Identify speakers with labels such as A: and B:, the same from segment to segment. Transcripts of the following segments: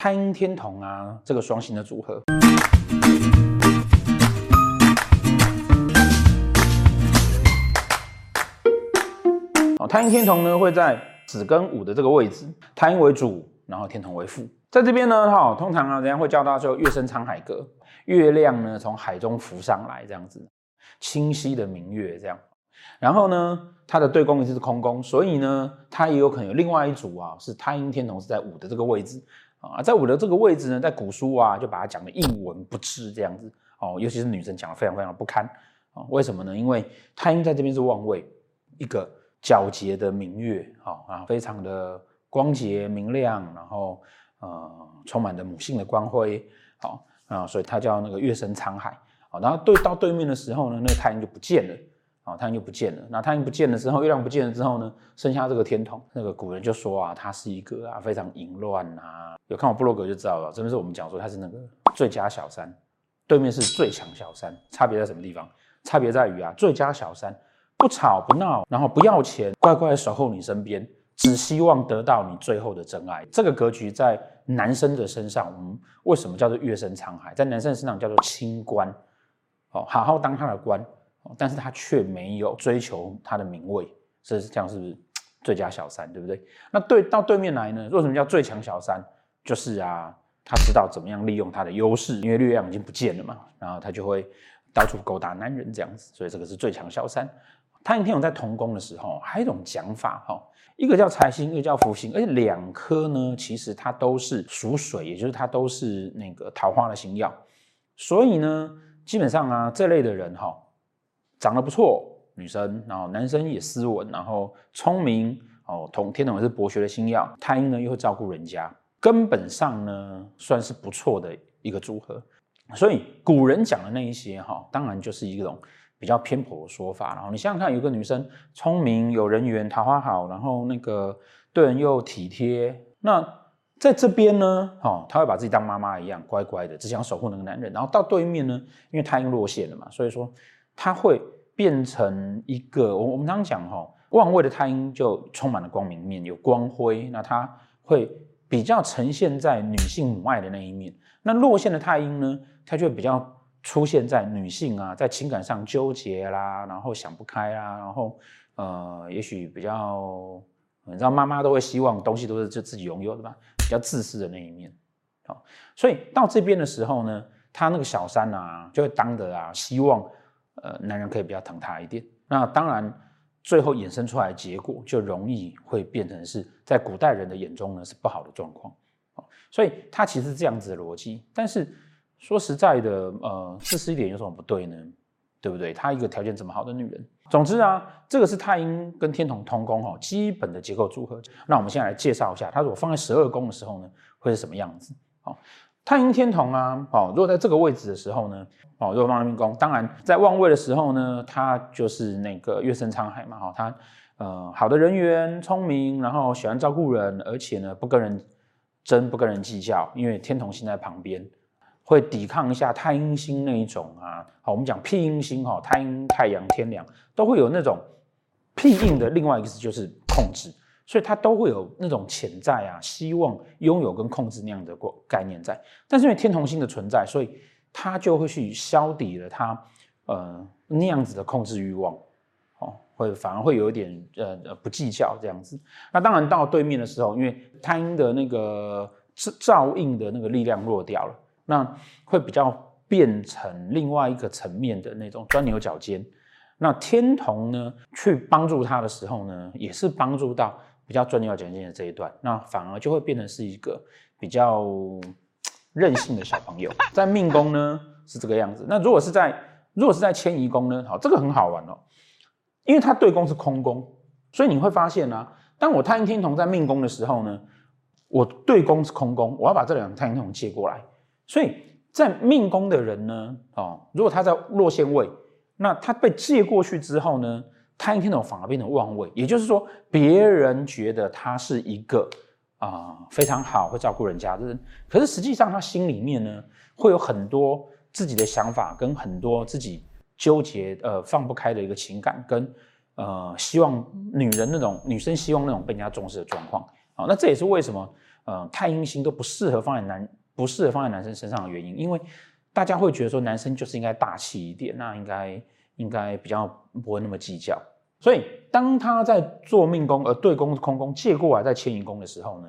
A: 太阴天同啊，这个双星的组合。哦，太阴天同呢会在子跟午的这个位置，太阴为主，然后天同为副。在这边呢，哈，通常啊，人家会叫它说月升沧海阁，月亮呢从海中浮上来，这样子，清晰的明月这样。然后呢，它的对宫一直是空宫，所以呢，它也有可能有另外一组啊，是太阴天同是在午的这个位置啊，在我的这个位置呢，在古书啊就把它讲的一文不值这样子哦，尤其是女生讲的非常非常不堪啊，为什么呢？因为太阴在这边是旺位，一个。皎洁的明月，好啊，非常的光洁明亮，然后呃，充满着母性的光辉，好啊，所以它叫那个月升沧海，好，然后对到对面的时候呢，那个太阴就不见了，啊，太阳就不见了。那太阳不见了之后，月亮不见了之后呢，剩下这个天童，那个古人就说啊，他是一个啊非常淫乱啊，有看我布洛格就知道了，这边是我们讲说他是那个最佳小三，对面是最强小三，差别在什么地方？差别在于啊，最佳小三。不吵不闹，然后不要钱，乖乖守候你身边，只希望得到你最后的真爱。这个格局在男生的身上，我们为什么叫做月升沧海？在男生的身上叫做清官，哦好好当他的官，但是他却没有追求他的名位，这是这样是不是最佳小三？对不对？那对到对面来呢？为什么叫最强小三？就是啊，他知道怎么样利用他的优势，因为力量已经不见了嘛，然后他就会到处勾搭男人这样子，所以这个是最强小三。太阴天同在同宫的时候，还有一种讲法哈，一个叫财星，一个叫福星，而且两颗呢，其实它都是属水，也就是它都是那个桃花的星曜，所以呢，基本上啊，这类的人哈，长得不错，女生，然后男生也斯文，然后聪明哦，同天同也是博学的星曜，太阴呢又会照顾人家，根本上呢算是不错的一个组合，所以古人讲的那一些哈，当然就是一种。比较偏颇的说法，然后你想想看，有个女生聪明有人缘，桃花好，然后那个对人又体贴，那在这边呢，哦，她会把自己当妈妈一样乖乖的，只想守护那个男人。然后到对面呢，因为太阴落陷了嘛，所以说它会变成一个，我我们常讲哈，旺位的太阴就充满了光明面，有光辉，那它会比较呈现在女性母爱的那一面。那落陷的太阴呢，它就比较。出现在女性啊，在情感上纠结啦，然后想不开啦，然后呃，也许比较，你知道妈妈都会希望东西都是就自己拥有的吧，比较自私的那一面，好，所以到这边的时候呢，他那个小三啊，就会当的啊，希望呃男人可以比较疼她一点。那当然，最后衍生出来的结果就容易会变成是在古代人的眼中呢是不好的状况，所以他其实这样子的逻辑，但是。说实在的，呃，自私一点有什么不对呢？对不对？她一个条件这么好的女人，总之啊，这个是太阴跟天同同宫哈，基本的结构组合。那我们现在来介绍一下，它如果放在十二宫的时候呢，会是什么样子？好，太阴天同啊，哦，如果在这个位置的时候呢，哦，如果放命宫，当然在旺位的时候呢，它就是那个月升沧海嘛，哈，它呃好的人缘，聪明，然后喜欢照顾人，而且呢不跟人争，不跟人计较，因为天同星在旁边。会抵抗一下太阴星那一种啊，好，我们讲庇荫星哈，太阴、太阳、天梁都会有那种庇荫的另外一个字就是控制，所以它都会有那种潜在啊，希望拥有跟控制那样的概念在。但是因为天同星的存在，所以它就会去消抵了它呃那样子的控制欲望，哦，会反而会有一点呃呃不计较这样子。那当然到对面的时候，因为太阴的那个照照应的那个力量弱掉了。那会比较变成另外一个层面的那种钻牛角尖。那天同呢，去帮助他的时候呢，也是帮助到比较钻牛角尖的这一段。那反而就会变成是一个比较任性的小朋友。在命宫呢是这个样子。那如果是在如果是在迁移宫呢，好，这个很好玩哦，因为它对宫是空宫，所以你会发现啊，当我太阴天同在命宫的时候呢，我对宫是空宫，我要把这两个太阴天同借过来。所以在命宫的人呢，哦，如果他在落陷位，那他被借过去之后呢，太阴天同反而变成旺位，也就是说，别人觉得他是一个啊、非常好会照顾人家的人，可是实际上他心里面呢，会有很多自己的想法，跟很多自己纠结呃放不开的一个情感，跟呃希望女人那种女生希望那种被人家重视的状况。好，那这也是为什么。呃太阴星都不适合放在男不适合放在男生身上的原因，因为大家会觉得说男生就是应该大气一点，那应该应该比较不会那么计较。所以当他在做命宫而对宫空宫借过来在迁移宫的时候呢，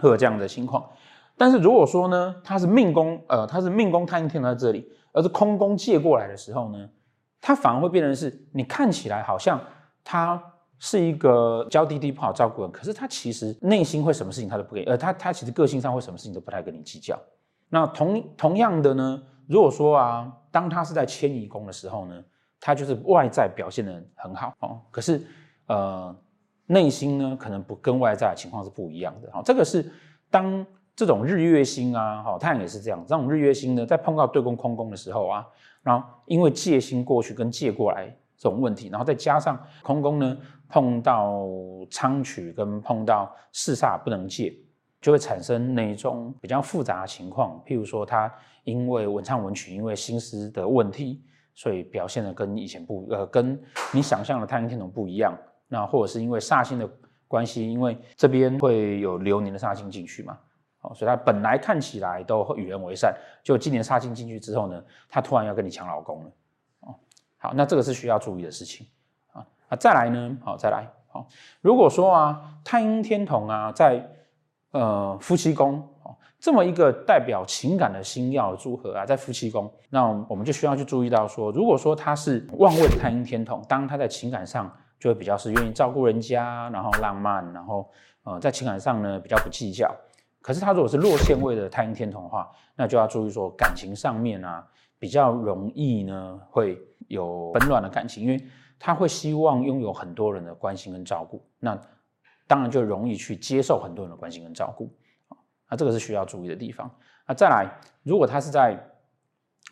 A: 会有这样的情况。但是如果说呢，他是命宫，呃，他是命宫太阴天在这里，而是空宫借过来的时候呢，他反而会变成是，你看起来好像他是一个娇滴滴不好照顾人，可是他其实内心会什么事情他都不给，呃，他他其实个性上会什么事情都不太跟你计较。那同同样的呢，如果说啊，当他是在迁移宫的时候呢，他就是外在表现得很好哦，可是呃，内心呢可能不跟外在的情况是不一样的。好，这个是当。这种日月星啊，好，太阳也是这样。这种日月星呢，在碰到对宫空宫的时候啊，然后因为借星过去跟借过来这种问题，然后再加上空宫呢碰到昌曲跟碰到四煞不能借，就会产生那种比较复杂的情况。譬如说，他因为文昌文曲，因为心思的问题，所以表现的跟以前不呃，跟你想象的太阴天同不一样。那或者是因为煞星的关系，因为这边会有流年的煞星进去嘛。哦所以他本来看起来都与人为善，就今年煞星进去之后呢，他突然要跟你抢老公了。哦，好，那这个是需要注意的事情啊。啊，再来呢，好，再来，好，如果说啊，太阴天同啊，在呃夫妻宫，这么一个代表情感的星曜的组合啊，在夫妻宫，那我们就需要去注意到说，如果说他是旺位的太阴天同，当他在情感上就会比较是愿意照顾人家，然后浪漫，然后呃，在情感上呢比较不计较。可是他如果是落陷位的太阴天同的话，那就要注意说感情上面啊，比较容易呢会有纷乱的感情，因为他会希望拥有很多人的关心跟照顾，那当然就容易去接受很多人的关心跟照顾，那这个是需要注意的地方。那再来，如果他是在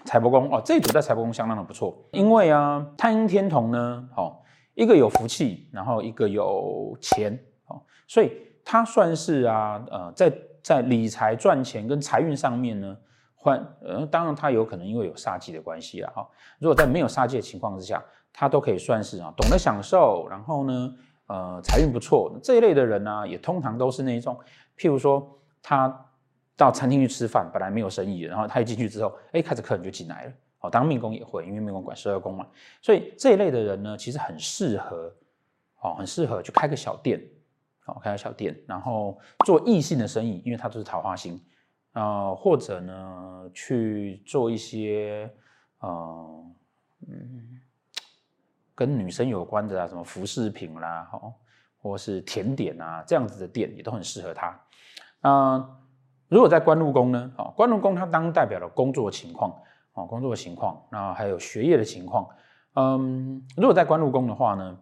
A: 财帛宫哦，这一组在财帛宫相当的不错，因为啊太阴天同呢，哦一个有福气，然后一个有钱，哦，所以他算是啊呃在。在理财赚钱跟财运上面呢，换呃，当然他有可能因为有煞忌的关系了哈。如果在没有煞忌的情况之下，他都可以算是啊，懂得享受，然后呢，呃，财运不错这一类的人呢、也通常都是那种，譬如说他到餐厅去吃饭，本来没有生意，然后他一进去之后，哎，开始客人就进来了。哦，当命宫也会，因为命宫管十二宫嘛，所以这一类的人呢，其实很适合，哦，很适合去开个小店。哦，开个小店，然后做异性的生意，因为他都是桃花星，呃，或者呢去做一些呃嗯跟女生有关的啊，什么服饰品啦，哦，或是甜点啊这样子的店也都很适合他。啊、如果在官禄宫呢，哦，官禄宫它当代表了工作情况，哦，工作情况，那还有学业的情况。嗯，如果在官禄宫的话呢，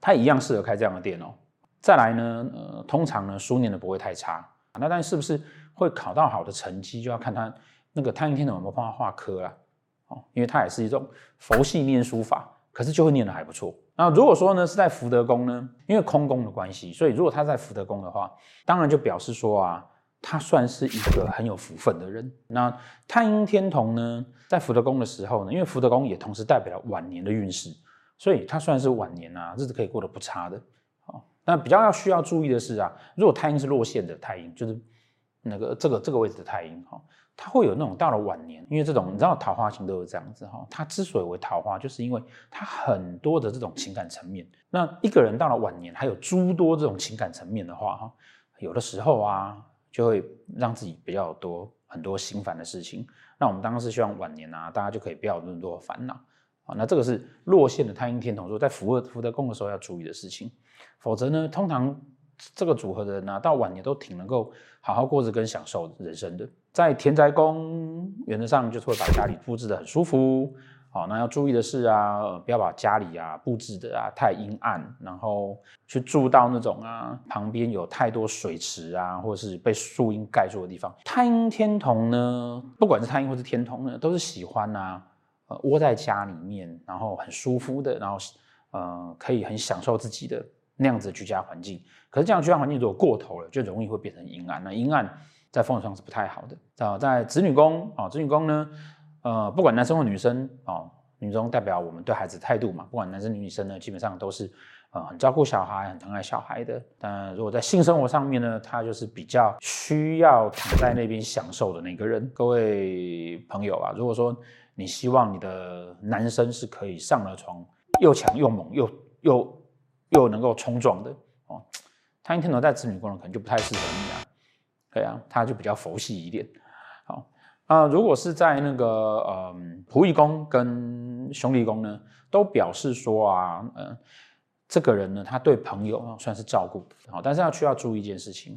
A: 它一样适合开这样的店哦。再来呢，呃，通常呢，书念的不会太差。那但是不是会考到好的成绩，就要看他那个太阴天的有没有帮他画科啦，哦，因为他也是一种佛系念书法，可是就会念得还不错。那如果说呢是在福德宫呢，因为空宫的关系，所以如果他在福德宫的话，当然就表示说啊，他算是一个很有福分的人。那太阴天同呢，在福德宫的时候呢，因为福德宫也同时代表了晚年的运势，所以他算是晚年啊，日子可以过得不差的。那比较要需要注意的是啊，如果太阴是落陷的太阴，就是那个这个这个位置的太阴哈，它会有那种到了晚年，因为这种你知道桃花型都是这样子哈，它之所以为桃花，就是因为它很多的这种情感层面。那一个人到了晚年，还有诸多这种情感层面的话哈，有的时候啊，就会让自己比较多很多心烦的事情。那我们当然是希望晚年啊，大家就可以不要有那么多烦恼啊。那这个是落陷的太阴天同，说在福德福德宫的时候要注意的事情，否则呢，通常这个组合的人呢，到晚年都挺能够好好过着跟享受人生的。在田宅宫，原则上就是会把家里布置得很舒服。好，那要注意的是啊，不要把家里啊布置的啊太阴暗，然后去住到那种啊旁边有太多水池啊，或者是被树荫盖住的地方。太阴天同呢，不管是太阴或是天同呢，都是喜欢啊。窝在家里面，然后很舒服的，然后呃，可以很享受自己的那样子居家环境。可是这样居家环境如果过头了，就容易会变成阴暗。那阴暗在风水上是不太好的。啊，在子女宫啊，子女宫呢，呃，不管男生或女生啊，女中代表我们对孩子态度嘛，不管男生女生呢，基本上都是呃，很照顾小孩，很疼爱小孩的。但如果在性生活上面呢，他就是比较需要躺在那边享受的那个人。各位朋友啊，如果说你希望你的男生是可以上了床又强又猛又又又能够冲撞的哦，太阴天同在子女宫呢，可能就不太适合你啊。对啊，他就比较佛系一点。好啊，如果是在那个嗯仆役宫跟兄弟宫呢，都表示说啊，嗯。这个人呢，他对朋友算是照顾，好，但是要需要注意一件事情，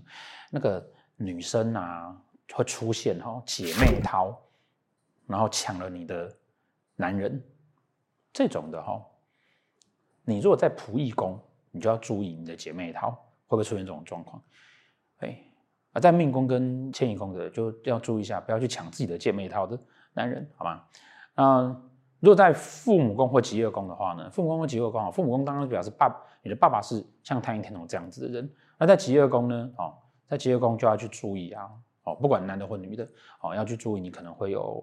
A: 那个女生啊会出现哈姐妹淘，然后抢了你的男人，这种的哈，你如果在仆役宫，你就要注意你的姐妹淘会不会出现这种状况，哎，啊在命宫跟迁移宫的就要注意一下，不要去抢自己的姐妹淘的男人，好吗？嗯。如果在父母宫或疾厄宫的话呢，父母宫或疾厄宫啊，父母宫当然表示爸，你的爸爸是像太阴天同这样子的人。那在疾厄宫呢，哦，在疾厄宫就要去注意啊，哦，不管男的或女的，哦，要去注意，你可能会有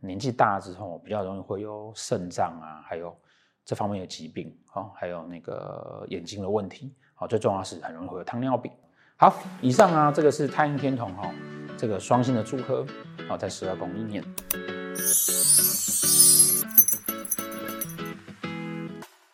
A: 年纪大之后比较容易会有肾脏啊，还有这方面的疾病，哦，还有那个眼睛的问题，哦，最重要是很容易会有糖尿病。好，以上啊，这个是太阴天童哈，这个双星的祝贺，好，在十二宫里面。